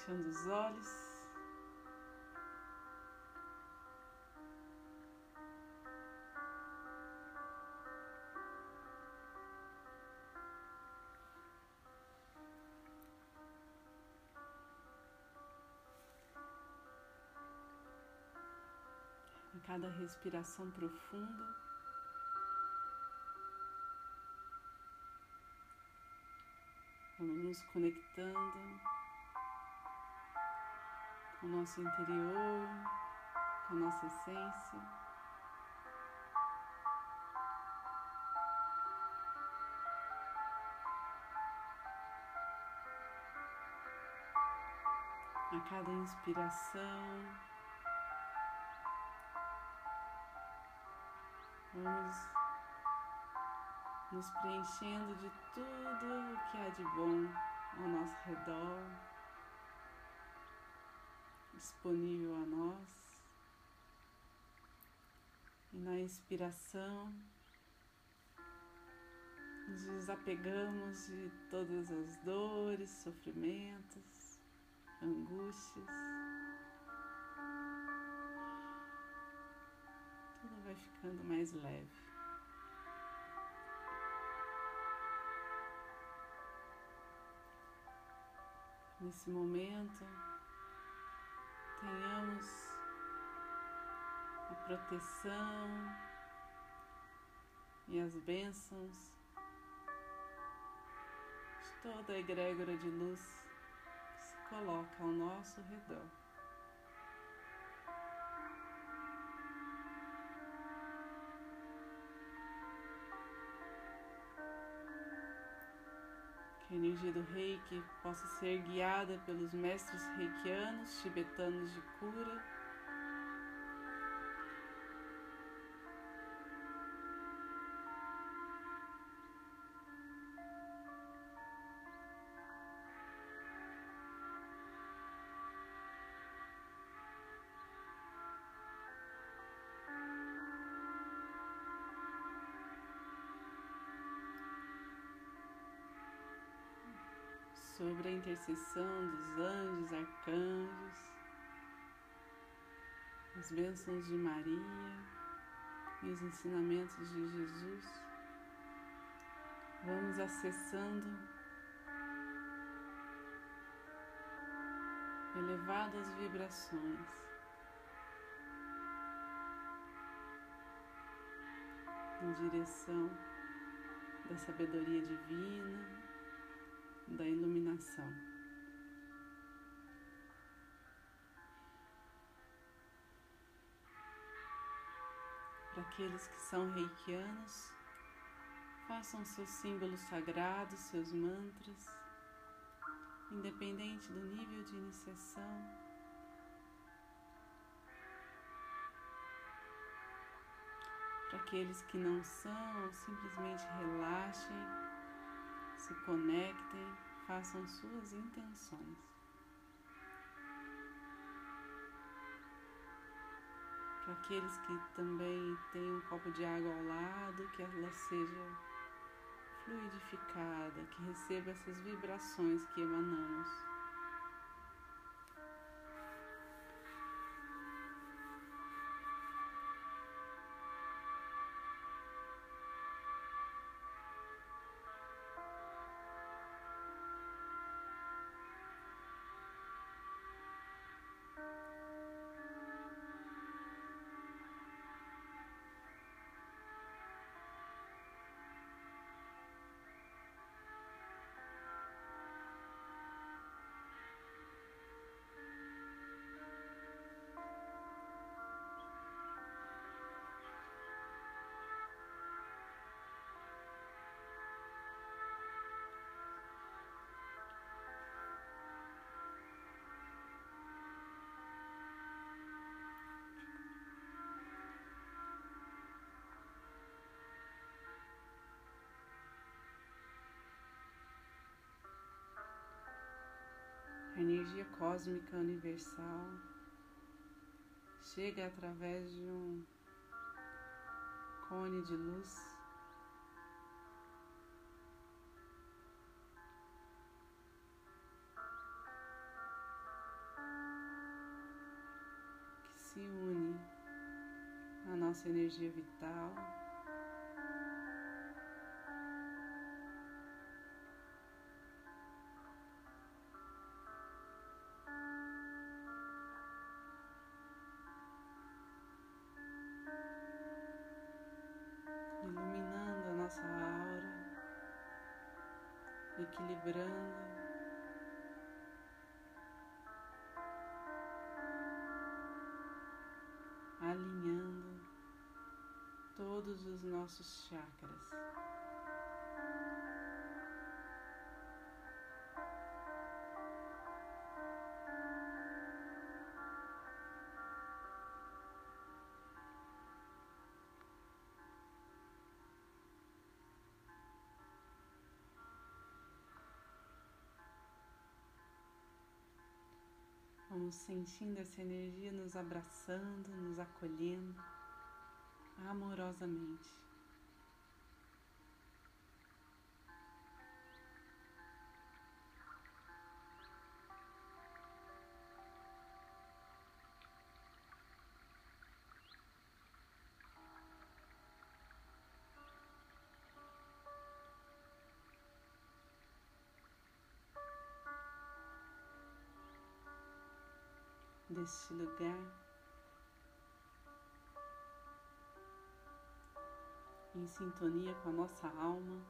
Fechando os olhos. A cada respiração profunda, vamos nos conectando o nosso interior, com a nossa essência. A cada inspiração, vamos nos preenchendo de tudo o que há de bom ao nosso redor disponível a nós. E na inspiração, nos desapegamos de todas as dores, sofrimentos, angústias. Tudo vai ficando mais leve. Nesse momento, tenhamos a proteção e as bênçãos de toda a egrégora de luz que se coloca ao nosso redor. Energia do reiki possa ser guiada pelos mestres reikianos, tibetanos de cura. Sobre a intercessão dos anjos, arcanjos, as bênçãos de Maria e os ensinamentos de Jesus. Vamos acessando elevadas vibrações. Em direção da sabedoria divina, da iluminação. Para aqueles que são reikianos, façam seus símbolos sagrados, seus mantras, independente do nível de iniciação. Para aqueles que não são, simplesmente relaxem se conectem, façam suas intenções. Para aqueles que também têm um copo de água ao lado, que ela seja fluidificada, que receba essas vibrações que emanamos. energia cósmica universal chega através de um cone de luz. que Se une à nossa energia vital. Equilibrando. alinhando todos os nossos chakras. Vamos sentindo essa energia nos abraçando, nos acolhendo amorosamente. Deste lugar, em sintonia com a nossa alma,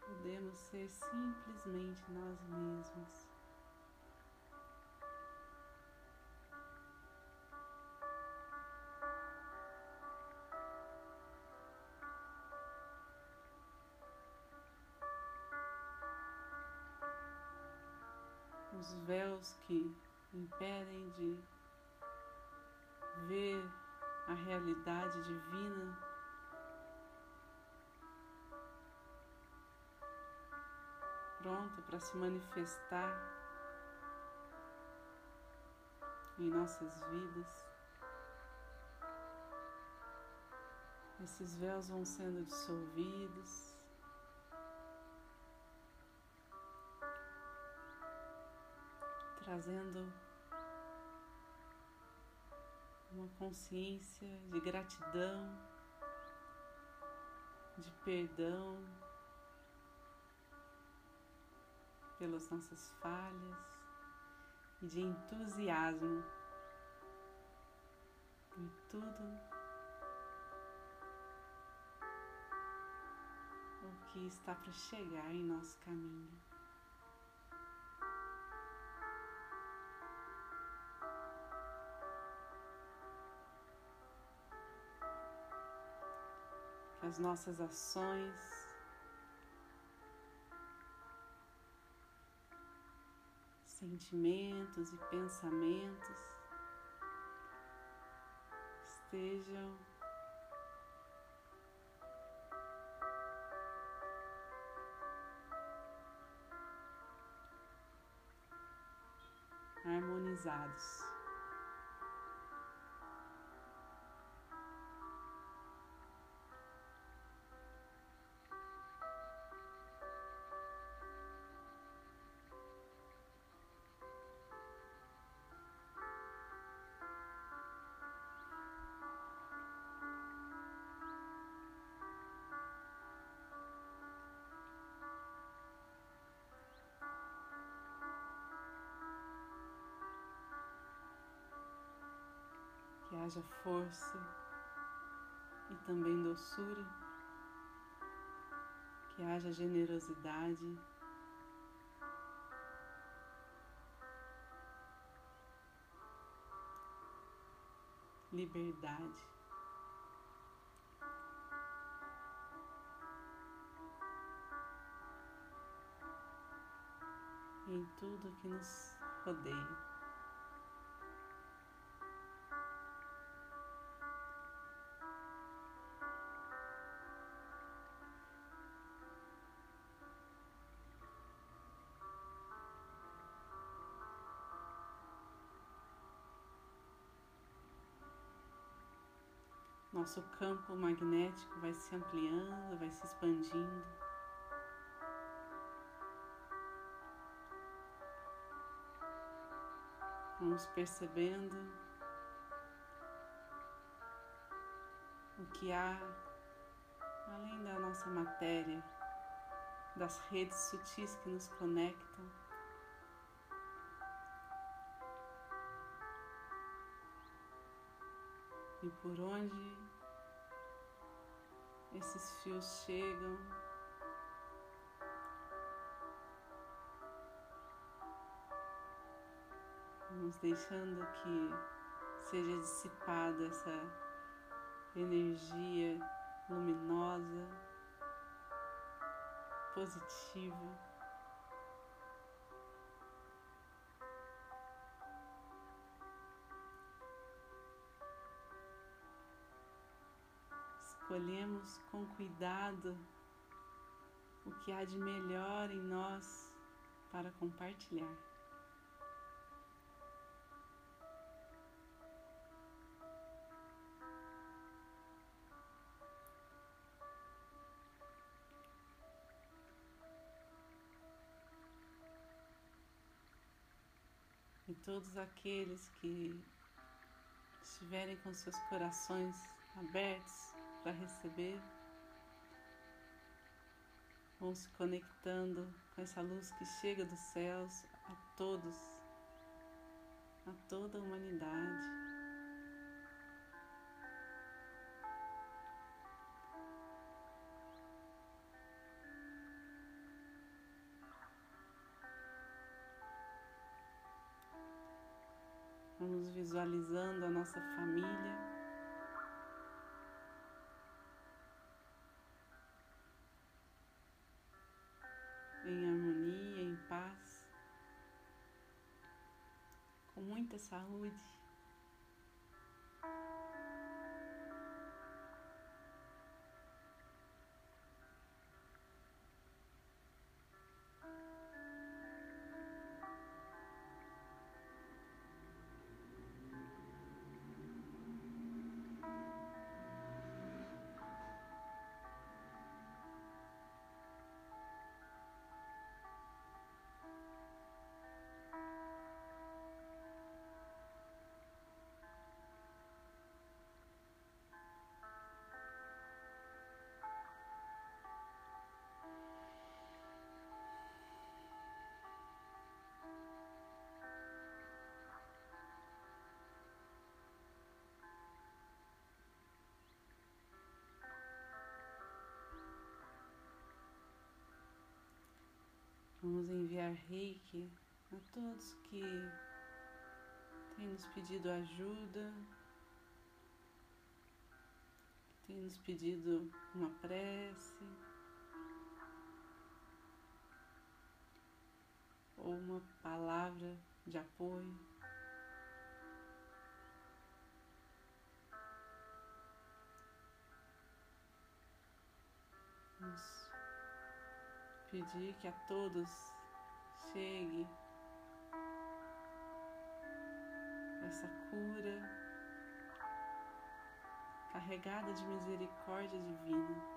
podemos ser simplesmente nós mesmos. Que impedem de ver a realidade divina. Pronta para se manifestar em nossas vidas. Esses véus vão sendo dissolvidos. Trazendo uma consciência de gratidão, de perdão pelas nossas falhas e de entusiasmo em tudo o que está para chegar em nosso caminho. As nossas ações. Sentimentos e pensamentos estejam harmonizados. Haja força e também doçura, que haja generosidade. Liberdade. Em tudo que nos rodeia. Nosso campo magnético vai se ampliando, vai se expandindo. Vamos percebendo o que há além da nossa matéria, das redes sutis que nos conectam. E por onde esses fios chegam. Vamos deixando que seja dissipada essa energia luminosa, positiva. Escolhemos com cuidado o que há de melhor em nós para compartilhar. e todos aqueles que estiverem com seus corações abertos para receber, vão se conectando com essa luz que chega dos céus a todos, a toda a humanidade. Vamos visualizando a nossa família. Muita saúde. Vamos enviar reiki a todos que têm nos pedido ajuda, têm nos pedido uma prece ou uma palavra de apoio. Vamos pedir que a todos chegue essa cura carregada de misericórdia divina.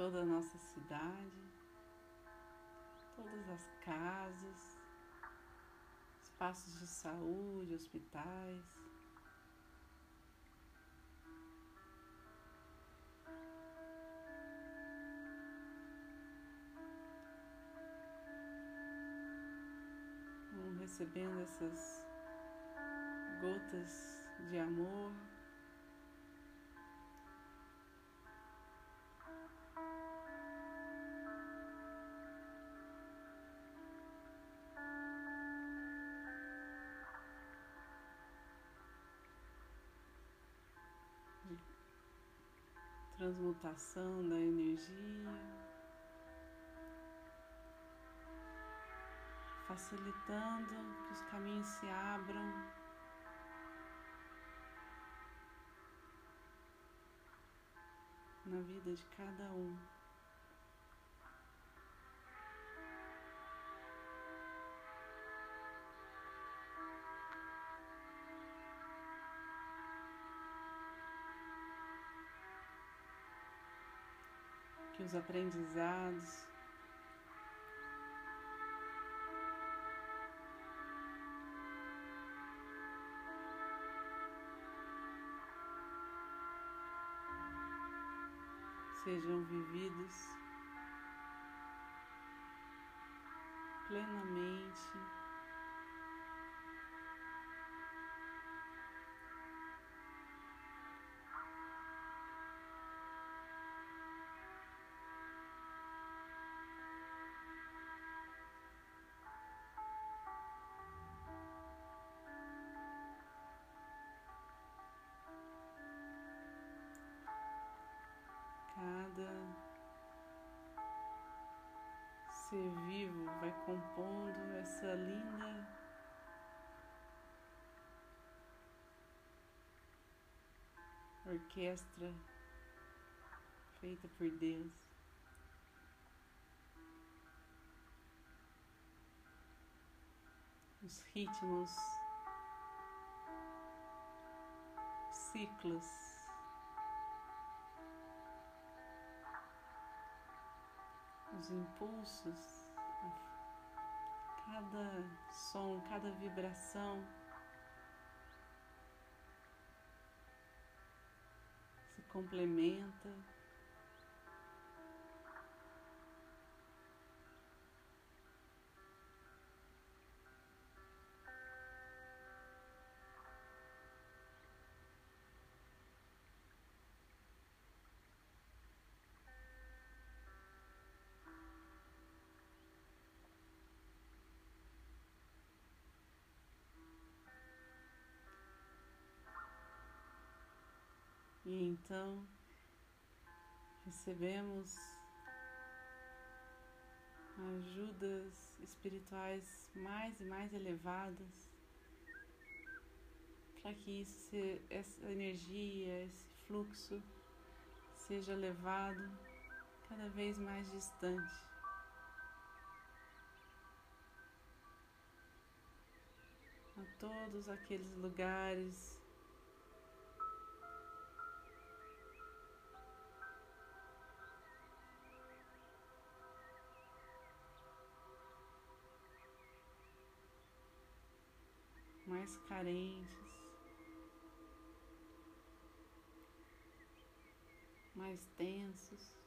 Toda a nossa cidade, todas as casas, espaços de saúde, hospitais. Recebendo essas gotas de amor. Transmutação da energia, facilitando que os caminhos se abram. Na vida de cada um. Os aprendizados sejam vividos plenamente. Ser vivo vai compondo essa linda orquestra feita por Deus. Os ritmos, ciclos os impulsos, cada som, cada vibração se complementa. E então recebemos ajudas espirituais mais e mais elevadas para que isso, essa energia, esse fluxo seja levado cada vez mais distante. A todos aqueles lugares mais carentes, mais tensos.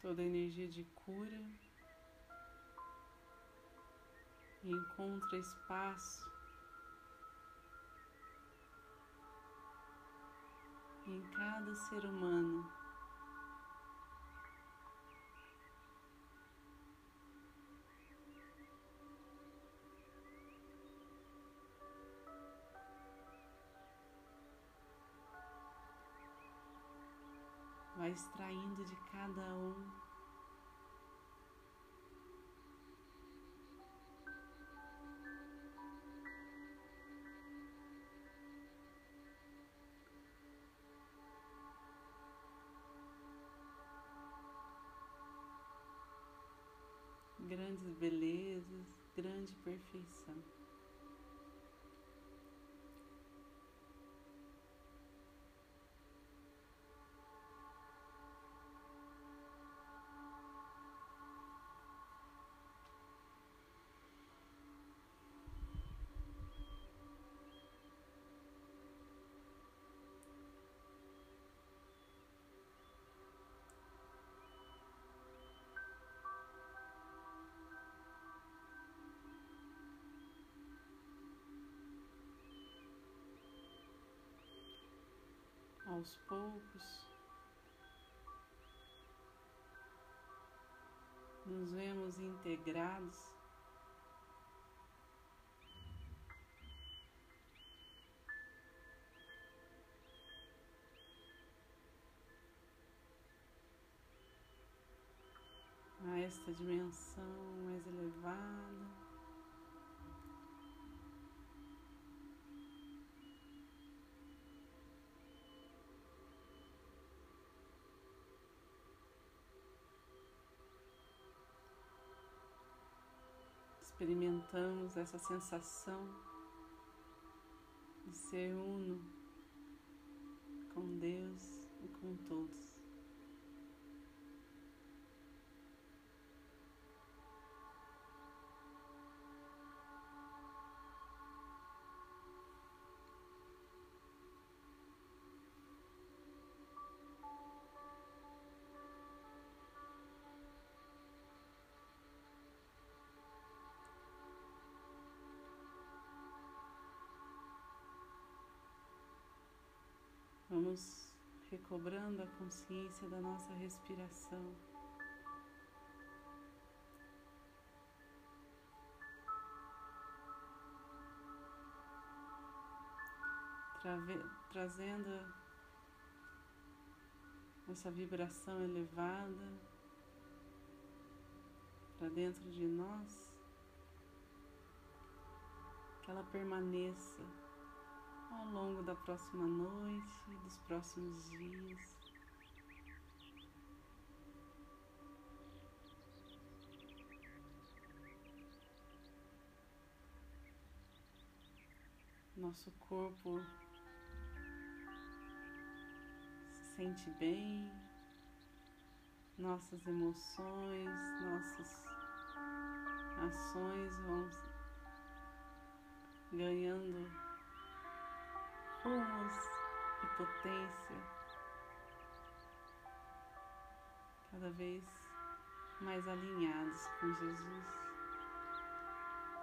Toda a energia de cura e encontra espaço em cada ser humano. Vai extraindo de cada um. Grandes belezas, grande perfeição. Aos poucos, nos vemos integrados a esta dimensão mais elevada. Experimentamos essa sensação de ser uno com Deus e com todos. Vamos recobrando a consciência da nossa respiração. trazendo essa vibração elevada para dentro de nós, que ela permaneça ao longo da próxima noite, dos próximos dias. Nosso corpo se sente bem, nossas emoções, nossas ações vão ganhando rumos e potência cada vez mais alinhados com Jesus,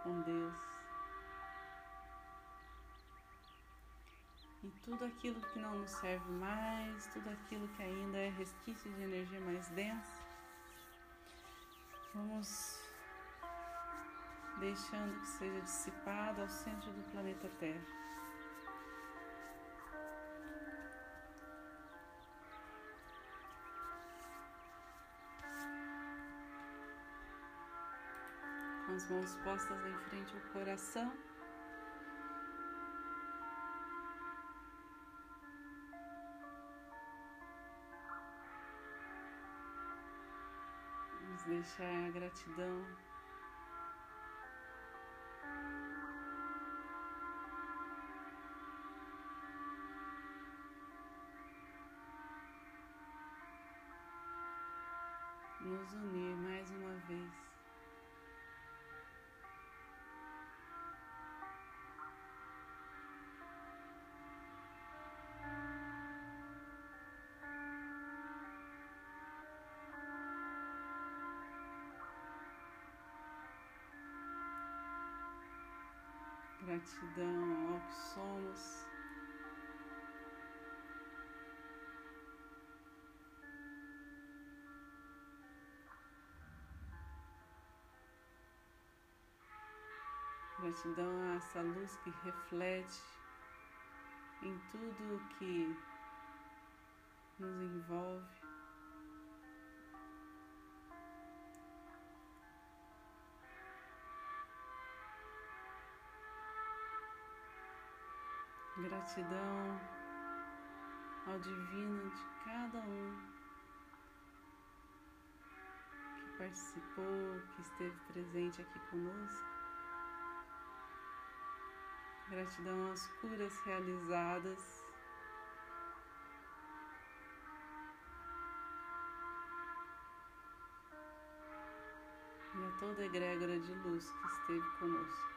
com Deus. E tudo aquilo que não nos serve mais, tudo aquilo que ainda é resquício de energia mais densa, vamos deixando que seja dissipado ao centro do planeta Terra. Mãos postas em frente ao coração. Vamos deixar a gratidão gratidão ao que somos. Gratidão a essa luz que reflete em tudo que nos envolve. Gratidão ao Divino de cada um que participou, que esteve presente aqui conosco. Gratidão às curas realizadas. E a toda egrégora de luz que esteve conosco.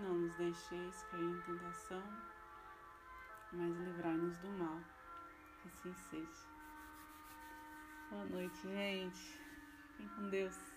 Não nos deixeis cair em tentação, mas livrai-nos do mal. Assim seja. Boa noite, gente. Fiquem com Deus.